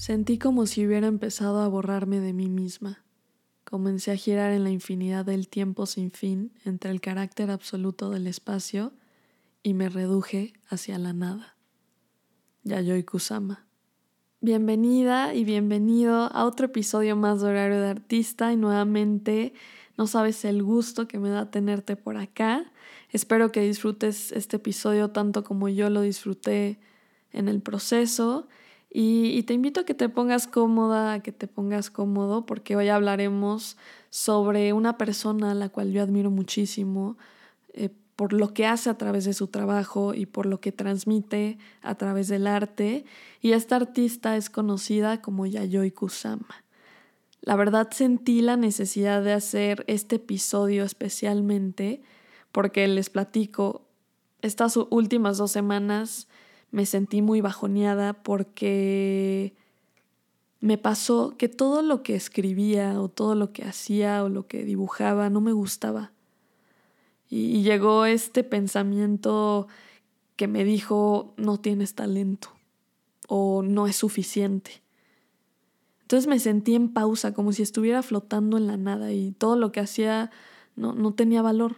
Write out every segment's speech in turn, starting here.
Sentí como si hubiera empezado a borrarme de mí misma. Comencé a girar en la infinidad del tiempo sin fin entre el carácter absoluto del espacio y me reduje hacia la nada. Yayoi Kusama. Bienvenida y bienvenido a otro episodio más de Horario de Artista y nuevamente no sabes el gusto que me da tenerte por acá. Espero que disfrutes este episodio tanto como yo lo disfruté en el proceso y, te invito a que te pongas cómoda, a que te pongas cómodo, porque hoy hablaremos sobre una persona a la cual yo admiro muchísimo eh, por lo que hace a través de su trabajo y por lo que transmite a través del arte. Y esta artista es conocida como Yayoi Kusama. La verdad sentí la necesidad de hacer este episodio especialmente porque les platico, estas últimas dos semanas me sentí muy bajoneada porque me pasó que todo lo que escribía o todo lo que hacía o lo que dibujaba no me gustaba. Y, llegó este pensamiento que me dijo, no tienes talento o no es suficiente. Entonces me sentí en pausa, como si estuviera flotando en la nada y todo lo que hacía no, no tenía valor.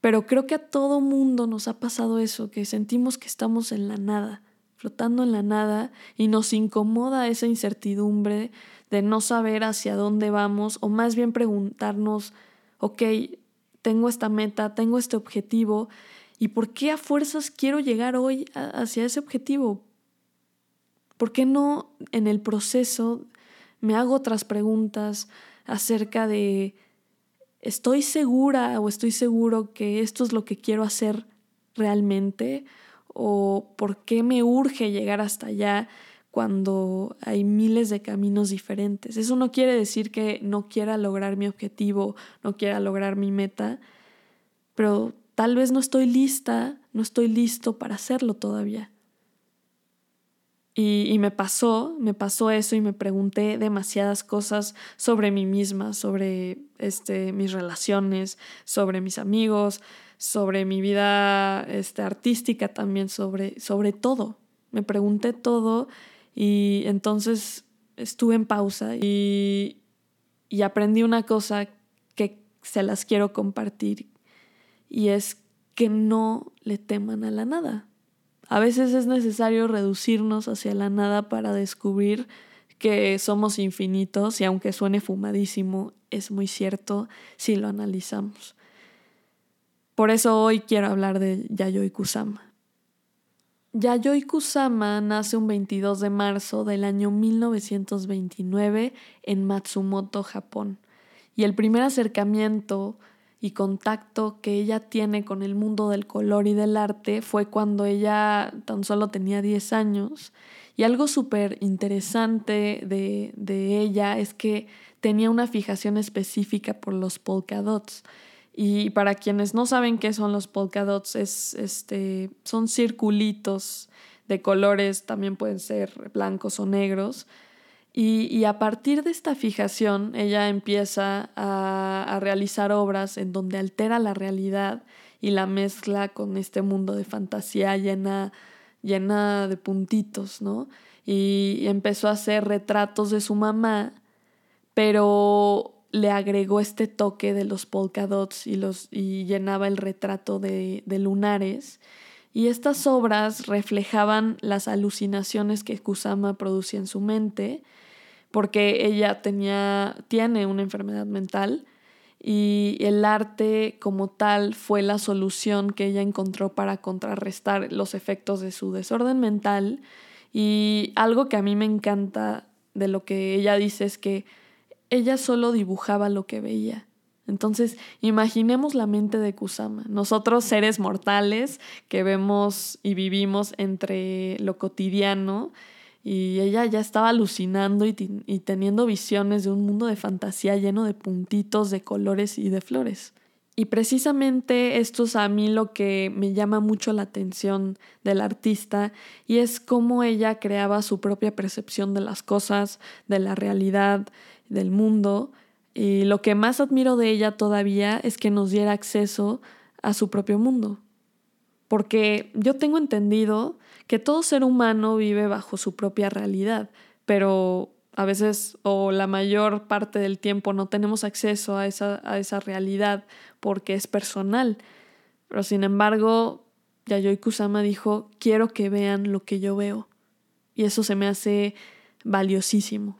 Pero creo que a todo mundo nos ha pasado eso, que sentimos que estamos en la nada, flotando en la nada, y nos incomoda esa incertidumbre de no saber hacia dónde vamos, o más bien preguntarnos, ok, tengo esta meta, tengo este objetivo, ¿y por qué a fuerzas quiero llegar hoy hacia ese objetivo? ¿Por qué no en el proceso me hago otras preguntas acerca de estoy segura o estoy seguro que esto es lo que quiero hacer realmente o por qué me urge llegar hasta allá cuando hay miles de caminos diferentes. Eso no quiere decir que no quiera lograr mi objetivo, no quiera lograr mi meta, pero tal vez no estoy lista, no estoy listo para hacerlo todavía. Y, me pasó, me pasó eso y me pregunté demasiadas cosas sobre mí misma, sobre este, mis relaciones, sobre mis amigos, sobre mi vida este, artística también, sobre, sobre todo. Me pregunté todo y entonces estuve en pausa y, y aprendí una cosa que se las quiero compartir y es que no le teman a la nada. A veces es necesario reducirnos hacia la nada para descubrir que somos infinitos y aunque suene fumadísimo, es muy cierto si lo analizamos. Por eso hoy quiero hablar de Yayoi Kusama. Yayoi Kusama nace un 22 de marzo del año 1929 en Matsumoto, Japón. Y el primer acercamiento y contacto que ella tiene con el mundo del color y del arte fue cuando ella tan solo tenía 10 años. Y algo súper interesante de, de, ella es que tenía una fijación específica por los polka dots. Y para quienes no saben qué son los polka dots, es, este, son circulitos de colores, también pueden ser blancos o negros, y, a partir de esta fijación, ella empieza a, realizar obras en donde altera la realidad y la mezcla con este mundo de fantasía llena, llena de puntitos, ¿no? Y, empezó a hacer retratos de su mamá, pero le agregó este toque de los polka dots y, los, y llenaba el retrato de, de lunares. Y estas obras reflejaban las alucinaciones que Kusama producía en su mente porque ella tenía, tiene una enfermedad mental y el arte como tal fue la solución que ella encontró para contrarrestar los efectos de su desorden mental y algo que a mí me encanta de lo que ella dice es que ella solo dibujaba lo que veía. Entonces, imaginemos la mente de Kusama, nosotros seres mortales que vemos y vivimos entre lo cotidiano y ella ya estaba alucinando y, teniendo visiones de un mundo de fantasía lleno de puntitos, de colores y de flores. Y precisamente esto es a mí lo que me llama mucho la atención del artista y es cómo ella creaba su propia percepción de las cosas, de la realidad, del mundo. Y lo que más admiro de ella todavía es que nos diera acceso a su propio mundo. porque yo tengo entendido que todo ser humano vive bajo su propia realidad, pero a veces o la mayor parte del tiempo no tenemos acceso a esa, a esa realidad porque es personal. Pero sin embargo, Yayoi Kusama dijo, quiero que vean lo que yo veo. Y eso se me hace valiosísimo.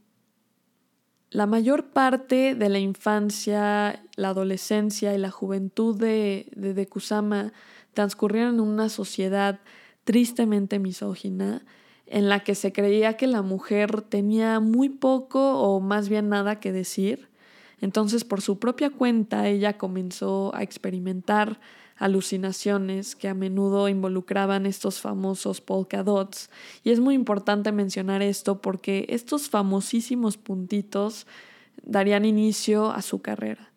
La mayor parte de la infancia, la adolescencia y la juventud de, de, de Kusama transcurrieron en una sociedad tristemente misógina, en la que se creía que la mujer tenía muy poco o más bien nada que decir. Entonces, por su propia cuenta, ella comenzó a experimentar alucinaciones que a menudo involucraban estos famosos polka dots. Y es muy importante mencionar esto porque estos famosísimos puntitos darían inicio a su carrera.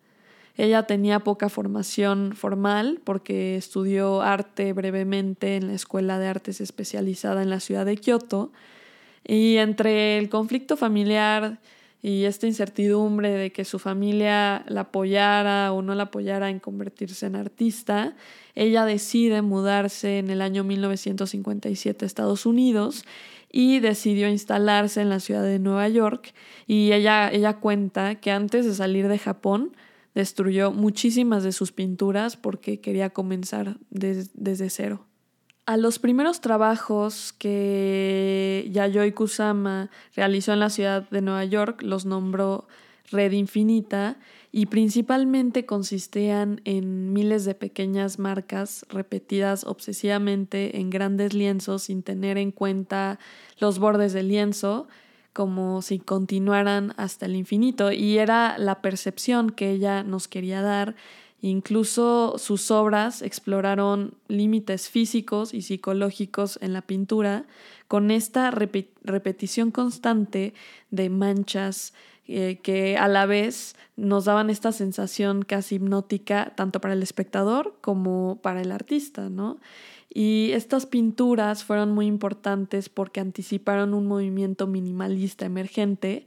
Ella tenía poca formación formal porque estudió arte brevemente en la Escuela de Artes especializada en la ciudad de Kioto. Y entre el conflicto familiar y esta incertidumbre de que su familia la apoyara o no la apoyara en convertirse en artista, ella decide mudarse en el año 1957 a Estados Unidos y decidió instalarse en la ciudad de Nueva York. Y ella, ella cuenta que antes de salir de Japón destruyó muchísimas de sus pinturas porque quería comenzar desde cero. A los primeros trabajos que Yayoi Kusama realizó en la ciudad de Nueva York los nombró Red Infinita y principalmente consistían en miles de pequeñas marcas repetidas obsesivamente en grandes lienzos sin tener en cuenta los bordes del lienzo como si continuaran hasta el infinito y era la percepción que ella nos quería dar. Incluso sus obras exploraron límites físicos y psicológicos en la pintura con esta repetición constante de manchas eh, que a la vez nos daban esta sensación casi hipnótica tanto para el espectador como para el artista, ¿no? Y estas pinturas fueron muy importantes porque anticiparon un movimiento minimalista emergente,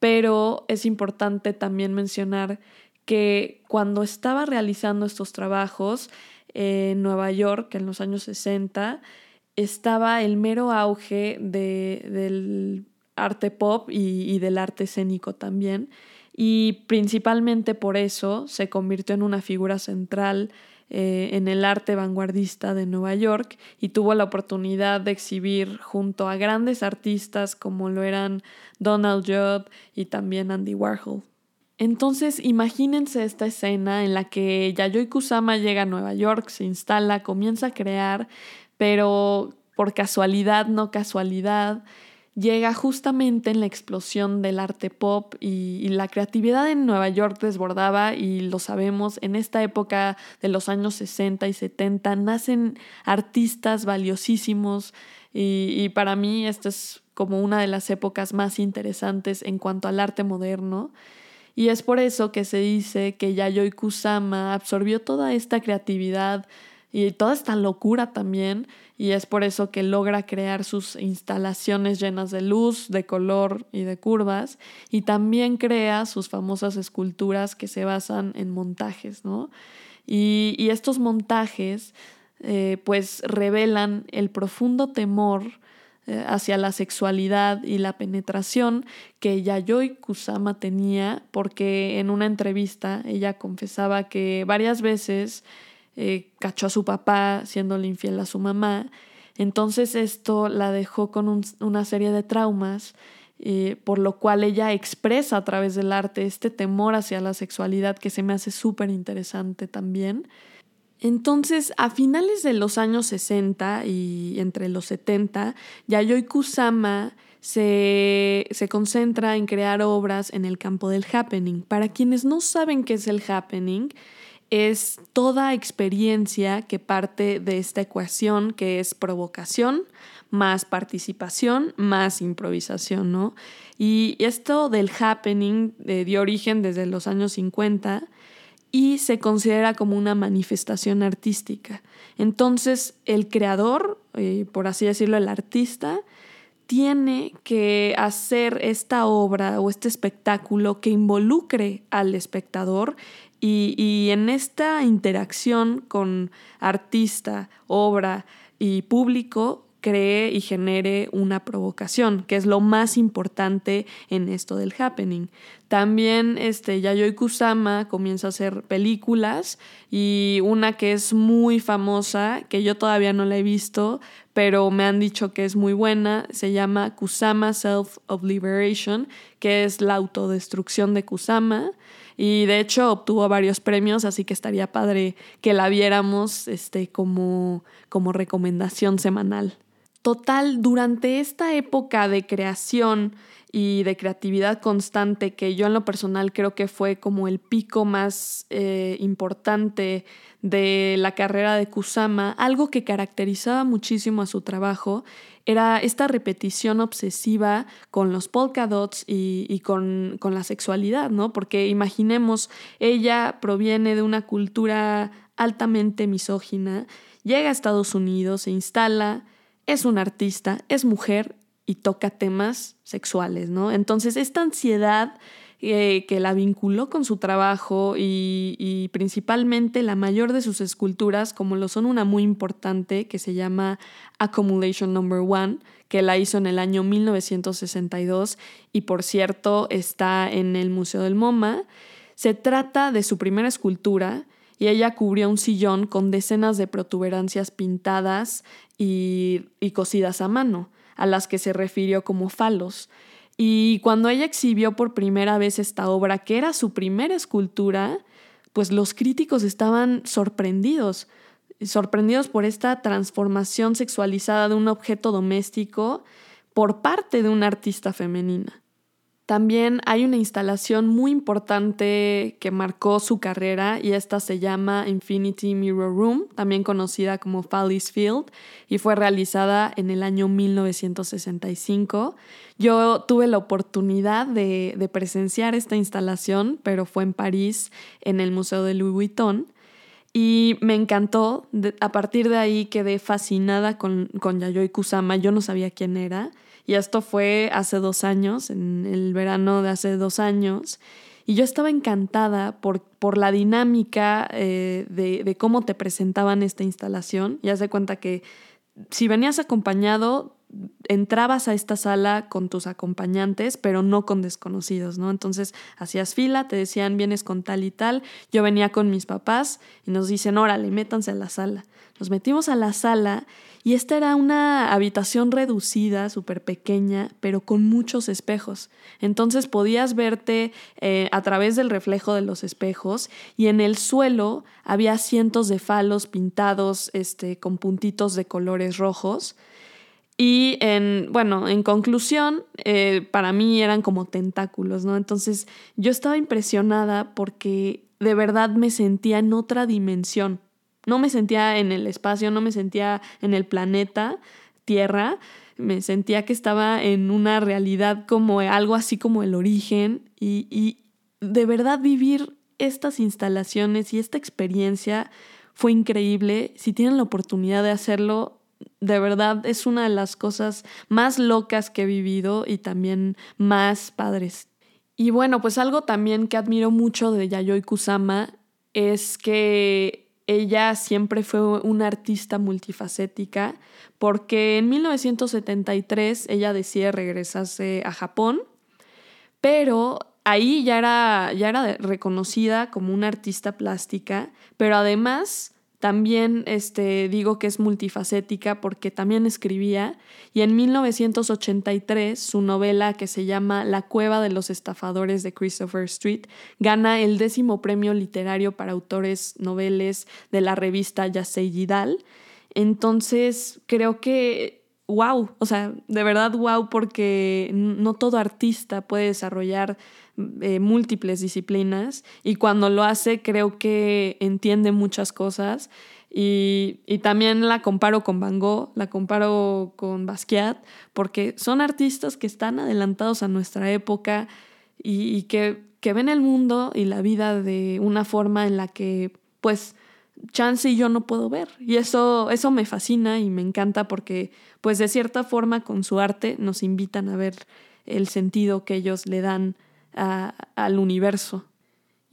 pero es importante también mencionar que cuando estaba realizando estos trabajos en Nueva York en los años 60, estaba el mero auge de, del arte pop y, y del arte escénico también, y principalmente por eso se convirtió en una figura central eh, en el arte vanguardista de Nueva York y tuvo la oportunidad de exhibir junto a grandes artistas como lo eran Donald Judd y también Andy Warhol. Entonces, imagínense esta escena en la que Yayoi Kusama llega a Nueva York, se instala, comienza a crear, pero por casualidad, no casualidad, llega justamente en la explosión del arte pop y, la creatividad en Nueva York desbordaba y lo sabemos, en esta época de los años 60 y 70 nacen artistas valiosísimos y, y para mí esta es como una de las épocas más interesantes en cuanto al arte moderno. Y es por eso que se dice que Yayoi Kusama absorbió toda esta creatividad y toda esta locura también y es por eso que logra crear sus instalaciones llenas de luz, de color y de curvas y también crea sus famosas esculturas que se basan en montajes, ¿no? Y, estos montajes eh, pues revelan el profundo temor eh, hacia la sexualidad y la penetración que Yayoi Kusama tenía porque en una entrevista ella confesaba que varias veces eh, cachó a su papá siéndole infiel a su mamá. Entonces esto la dejó con una serie de traumas, eh, por lo cual ella expresa a través del arte este temor hacia la sexualidad que se me hace súper interesante también. Entonces, a finales de los años 60 y entre los 70, Yayoi Kusama se, se, concentra en crear obras en el campo del happening. Para quienes no saben qué es el happening, es toda experiencia que parte de esta ecuación que es provocación más participación más improvisación, ¿no? Y esto del happening eh, dio origen desde los años 50 y se considera como una manifestación artística. Entonces, el creador, eh, por así decirlo, el artista, tiene que hacer esta obra o este espectáculo que involucre al espectador y, y en esta interacción con artista, obra y público, cree y genere una provocación, que es lo más importante en esto del happening. También este, Yayoi Kusama comienza a hacer películas y una que es muy famosa, que yo todavía no la he visto, pero me han dicho que es muy buena, se llama Kusama Self of Liberation, que es la autodestrucción de Kusama. Y de hecho obtuvo varios premios, así que estaría padre que la viéramos este, como, como recomendación semanal. Total, durante esta época de creación y de creatividad constante, que yo en lo personal creo que fue como el pico más eh, importante de la carrera de Kusama, algo que caracterizaba muchísimo a su trabajo era esta repetición obsesiva con los polka dots y, con, con, la sexualidad, ¿no? Porque imaginemos, ella proviene de una cultura altamente misógina, llega a Estados Unidos, se instala, es una artista, es mujer y toca temas sexuales, ¿no? Entonces, esta ansiedad eh, que la vinculó con su trabajo y, y, principalmente la mayor de sus esculturas, como lo son una muy importante que se llama Accumulation Number One, que la hizo en el año 1962 y por cierto está en el Museo del MoMA. Se trata de su primera escultura y ella cubrió un sillón con decenas de protuberancias pintadas y, cosidas a mano, a las que se refirió como falos. Y cuando ella exhibió por primera vez esta obra, que era su primera escultura, pues los críticos estaban sorprendidos, sorprendidos por esta transformación sexualizada de un objeto doméstico por parte de una artista femenina. También hay una instalación muy importante que marcó su carrera y esta se llama Infinity Mirror Room, también conocida como Fallis Field, y fue realizada en el año 1965. Yo tuve la oportunidad de, presenciar esta instalación, pero fue en París, en el Museo de Louis Vuitton. Y me encantó, a partir de ahí quedé fascinada con, con Yayoi Kusama, yo no sabía quién era, y esto fue hace dos años, en el verano de hace dos años. Y yo estaba encantada por, por la dinámica eh, de, de, cómo te presentaban esta instalación. Ya se cuenta que si venías acompañado, entrabas a esta sala con tus acompañantes, pero no con desconocidos, ¿no? Entonces hacías fila, te decían, vienes con tal y tal. Yo venía con mis papás y nos dicen, órale, métanse a la sala. Nos metimos a la sala y esta era una habitación reducida, súper pequeña, pero con muchos espejos. Entonces podías verte eh, a través del reflejo de los espejos y en el suelo había cientos de falos pintados este, con puntitos de colores rojos. Y en, bueno, en conclusión, eh, para mí eran como tentáculos, ¿no? Entonces yo estaba impresionada porque de verdad me sentía en otra dimensión. No me sentía en el espacio, no me sentía en el planeta Tierra, me sentía que estaba en una realidad como algo así como el origen y, y de verdad vivir estas instalaciones y esta experiencia fue increíble. Si tienen la oportunidad de hacerlo, de verdad es una de las cosas más locas que he vivido y también más padres. Y bueno, pues algo también que admiro mucho de Yayoi Kusama es que ella siempre fue una artista multifacética porque en 1973 ella decide regresarse a Japón, pero ahí ya era, ya era reconocida como una artista plástica, pero además también este, digo que es multifacética porque también escribía y en 1983 su novela que se llama La cueva de los estafadores de Christopher Street gana el décimo premio literario para autores noveles de la revista Yasei Gidal. Entonces creo que wow, o sea, de verdad wow porque no todo artista puede desarrollar eh, múltiples disciplinas y cuando lo hace creo que entiende muchas cosas y, también la comparo con Van Gogh, la comparo con Basquiat, porque son artistas que están adelantados a nuestra época y, que, que ven el mundo y la vida de una forma en la que pues chance y yo no puedo ver. Y eso, eso me fascina y me encanta porque, pues de cierta forma, con su arte nos invitan a ver el sentido que ellos le dan al universo.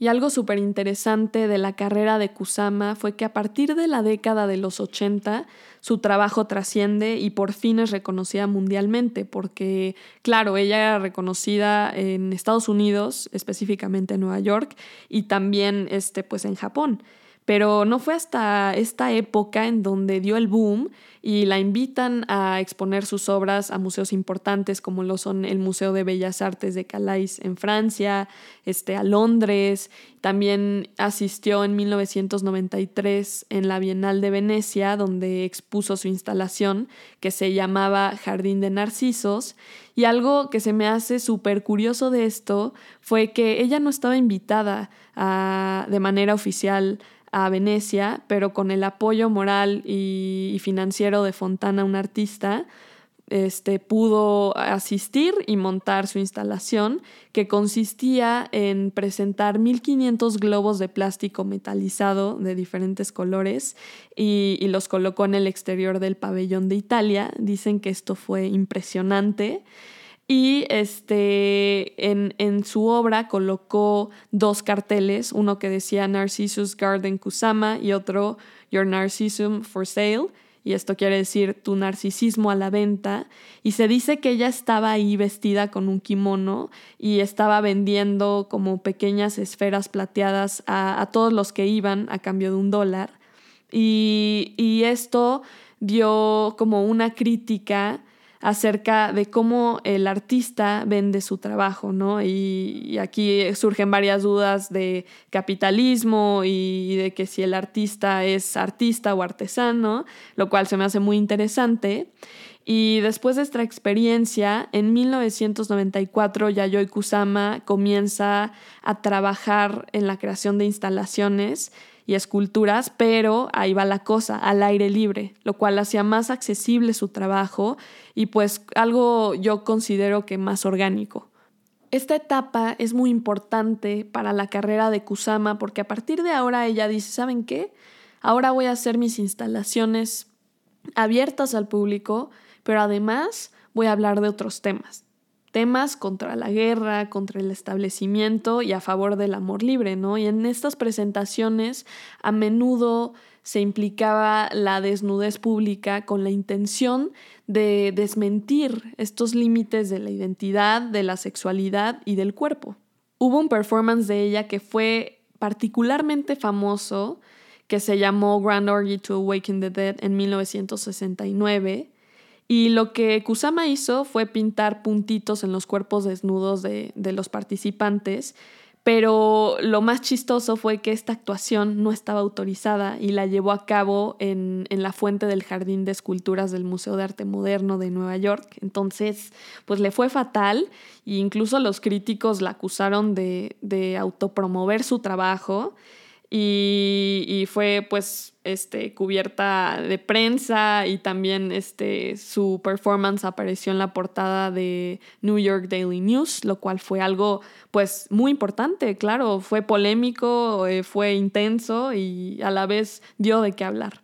Y algo súper interesante de la carrera de Kusama fue que a partir de la década de los 80 su trabajo trasciende y por fin es reconocida mundialmente, porque claro, ella era reconocida en Estados Unidos, específicamente en Nueva York, y también este, pues en Japón. Pero no fue hasta esta época en donde dio el boom y la invitan a exponer sus obras a museos importantes como lo son el Museo de Bellas Artes de Calais en Francia, este, a Londres. También asistió en 1993 en la Bienal de Venecia, donde expuso su instalación que se llamaba Jardín de Narcisos. Y algo que se me hace súper curioso de esto fue que ella no estaba invitada a, de manera oficial a Venecia, pero con el apoyo moral y, financiero de Fontana, un artista, este, pudo asistir y montar su instalación, que consistía en presentar 1500 globos de plástico metalizado de diferentes colores y, y, los colocó en el exterior del pabellón de Italia. Dicen que esto fue impresionante. Y este, en, en, su obra colocó dos carteles, uno que decía Narcissus Garden Kusama y otro Your Narcissism for Sale. Y esto quiere decir tu narcisismo a la venta. Y se dice que ella estaba ahí vestida con un kimono y estaba vendiendo como pequeñas esferas plateadas a, a todos los que iban a cambio de un dólar. Y, y esto dio como una crítica acerca de cómo el artista vende su trabajo, ¿no? Y, aquí surgen varias dudas de capitalismo y, de que si el artista es artista o artesano, lo cual se me hace muy interesante. Y después de esta experiencia, en 1994 Yayoi Kusama comienza a trabajar en la creación de instalaciones y esculturas, pero ahí va la cosa, al aire libre, lo cual hacía más accesible su trabajo y pues algo yo considero que más orgánico. Esta etapa es muy importante para la carrera de Kusama porque a partir de ahora ella dice, ¿saben qué? Ahora voy a hacer mis instalaciones abiertas al público, pero además voy a hablar de otros temas temas contra la guerra, contra el establecimiento y a favor del amor libre, ¿no? Y en estas presentaciones a menudo se implicaba la desnudez pública con la intención de desmentir estos límites de la identidad, de la sexualidad y del cuerpo. Hubo un performance de ella que fue particularmente famoso, que se llamó Grand Orgy to Awaken the Dead en 1969 y lo que Kusama hizo fue pintar puntitos en los cuerpos desnudos de, los participantes, pero lo más chistoso fue que esta actuación no estaba autorizada y la llevó a cabo en, la fuente del Jardín de Esculturas del Museo de Arte Moderno de Nueva York. Entonces, pues le fue fatal e incluso los críticos la acusaron de, de autopromover su trabajo y, fue pues este, cubierta de prensa y también este, su performance apareció en la portada de New York Daily News, lo cual fue algo pues muy importante, claro, fue polémico, eh, fue intenso y a la vez dio de qué hablar.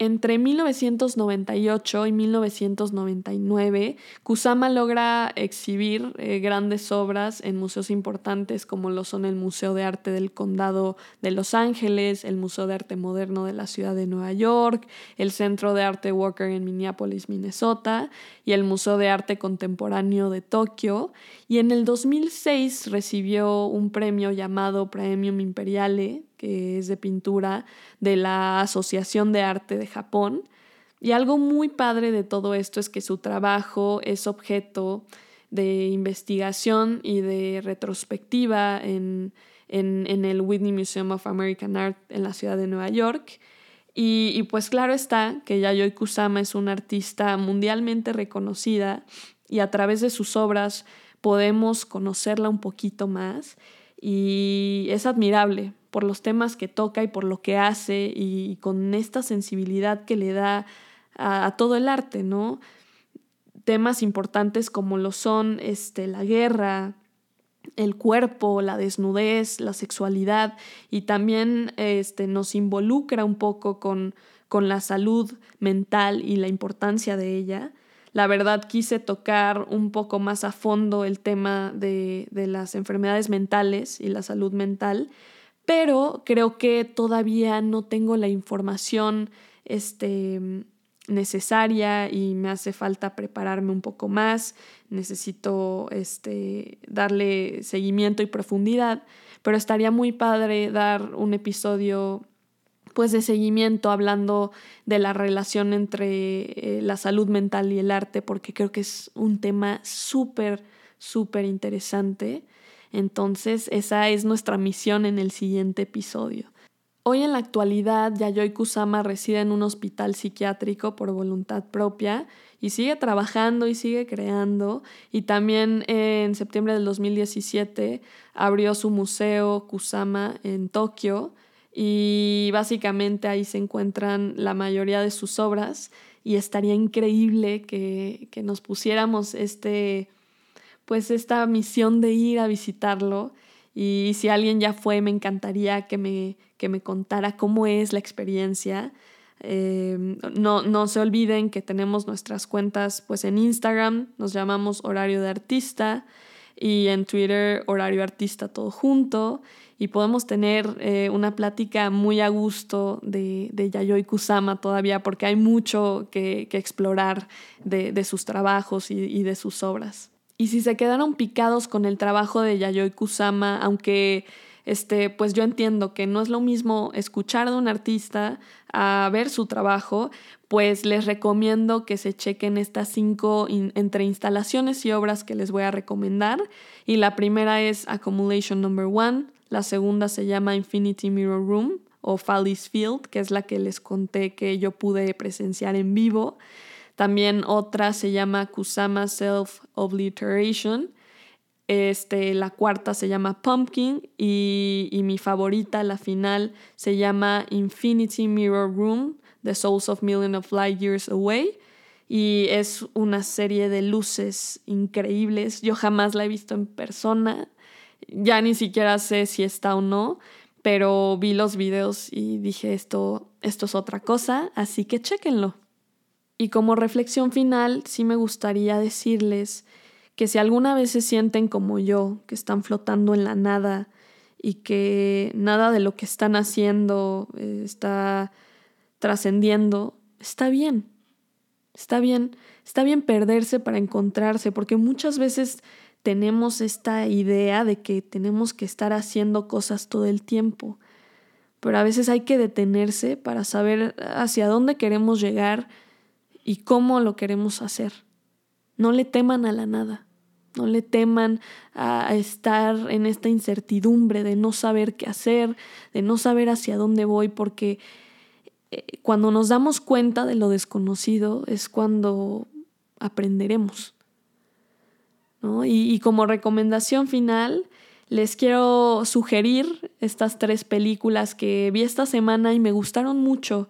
Entre 1998 y 1999, Kusama logra exhibir eh, grandes obras en museos importantes como lo son el Museo de Arte del Condado de Los Ángeles, el Museo de Arte Moderno de la Ciudad de Nueva York, el Centro de Arte Walker en Minneapolis, Minnesota y el Museo de Arte Contemporáneo de Tokio. Y en el 2006 recibió un premio llamado Premium Imperiale que es de pintura de la Asociación de Arte de Japón. Y algo muy padre de todo esto es que su trabajo es objeto de investigación y de retrospectiva en, el Whitney Museum of American Art en la ciudad de Nueva York. Y, y, pues claro está que Yayoi Kusama es una artista mundialmente reconocida y a través de sus obras podemos conocerla un poquito más y es admirable por los temas que toca y por lo que hace y con esta sensibilidad que le da a, todo el arte, ¿no? Temas importantes como lo son este, la guerra, el cuerpo, la desnudez, la sexualidad y también este, nos involucra un poco con, con la salud mental y la importancia de ella. la verdad quise tocar un poco más a fondo el tema de, las enfermedades mentales y la salud mental, pero creo que todavía no tengo la información este, necesaria y me hace falta prepararme un poco más, necesito este, darle seguimiento y profundidad, pero estaría muy padre dar un episodio pues de seguimiento hablando de la relación entre eh, la salud mental y el arte, porque creo que es un tema súper, súper interesante. Entonces, esa es nuestra misión en el siguiente episodio. Hoy en la actualidad, Yayoi Kusama reside en un hospital psiquiátrico por voluntad propia y sigue trabajando y sigue creando. Y también en septiembre del 2017 abrió su museo Kusama en Tokio y básicamente ahí se encuentran la mayoría de sus obras y estaría increíble que, que nos pusiéramos este, pues esta misión de ir a visitarlo y si alguien ya fue, me encantaría que me, que me contara cómo es la experiencia. Em, no, no se olviden que tenemos nuestras cuentas pues en Instagram, nos llamamos Horario de Artista y en Twitter Horario Artista todo junto y podemos tener eh, una plática muy a gusto de, de, Yayoi Kusama todavía porque hay mucho que, explorar de, de, sus trabajos y de sus obras. Y si se quedaron picados con el trabajo de Yayoi Kusama, aunque este, pues yo entiendo que no es lo mismo escuchar de un artista a ver su trabajo, pues les recomiendo que se chequen estas cinco entre instalaciones y obras que les voy a recomendar. Y la primera es Accumulation Number One, la segunda se llama Infinity Mirror Room o Fallis Field, que es la que les conté que yo pude presenciar en vivo. También otra se llama Kusama Self Obliteration. Este, la cuarta se llama Pumpkin y, y, mi favorita, la final, se llama Infinity Mirror Room, The Souls of Million of Light Years Away. Y es una serie de luces increíbles. Yo jamás la he visto en persona. Ya ni siquiera sé si está o no, pero vi los videos y dije esto, esto es otra cosa, así que chéquenlo. Y como reflexión final, sí me gustaría decirles que si alguna vez se sienten como yo, que están flotando en la nada y que nada de lo que están haciendo eh, está trascendiendo, está bien. Está bien, está bien perderse para encontrarse, porque muchas veces tenemos esta idea de que tenemos que estar haciendo cosas todo el tiempo, pero a veces hay que detenerse para saber hacia dónde queremos llegar y cómo lo queremos hacer. No le teman a la nada, no le teman a estar en esta incertidumbre de no saber qué hacer, de no saber hacia dónde voy, porque eh, cuando nos damos cuenta de lo desconocido es cuando aprenderemos. Y, y como recomendación final, les quiero sugerir estas tres películas que vi esta semana y me gustaron mucho.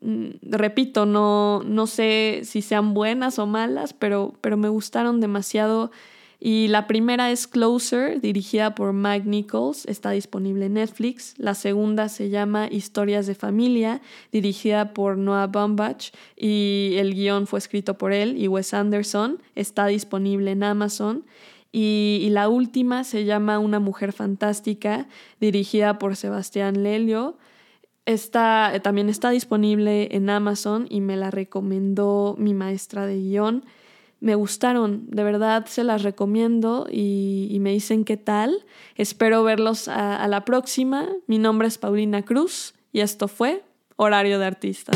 Mm, repito, no, no sé si sean buenas o malas, pero, pero me gustaron demasiado. Y la primera es Closer, dirigida por Mike Nichols, está disponible en Netflix. La segunda se llama Historias de Familia, dirigida por Noah Baumbach y el guion fue escrito por él y Wes Anderson, está disponible en Amazon. Y, y la última se llama Una Mujer Fantástica, dirigida por Sebastián Lelio Está, también está disponible en Amazon y me la recomendó mi maestra de guion. Me gustaron, de verdad se las recomiendo y, me dicen qué tal. Espero verlos a la próxima. Mi nombre es Paulina Cruz y esto fue Horario de Artista.